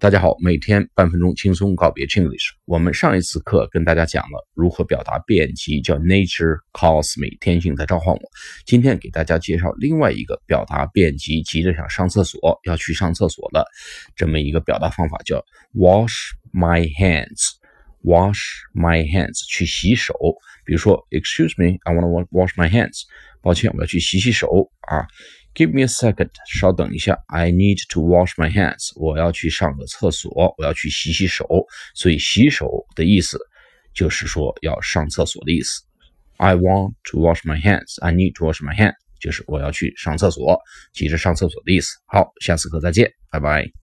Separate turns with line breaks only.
大家好，每天半分钟轻松告别 Chinglish。我们上一次课跟大家讲了如何表达便捷，叫 Nature calls me，天性在召唤我。今天给大家介绍另外一个表达便捷，急着想上厕所，要去上厕所的这么一个表达方法，叫 wash my hands。Wash my hands，去洗手。比如说，Excuse me，I want to wash my hands。抱歉，我要去洗洗手啊。Give me a second，稍等一下。I need to wash my hands，我要去上个厕所，我要去洗洗手。所以洗手的意思就是说要上厕所的意思。I want to wash my hands，I need to wash my hands，就是我要去上厕所，急着上厕所的意思。好，下次课再见，拜拜。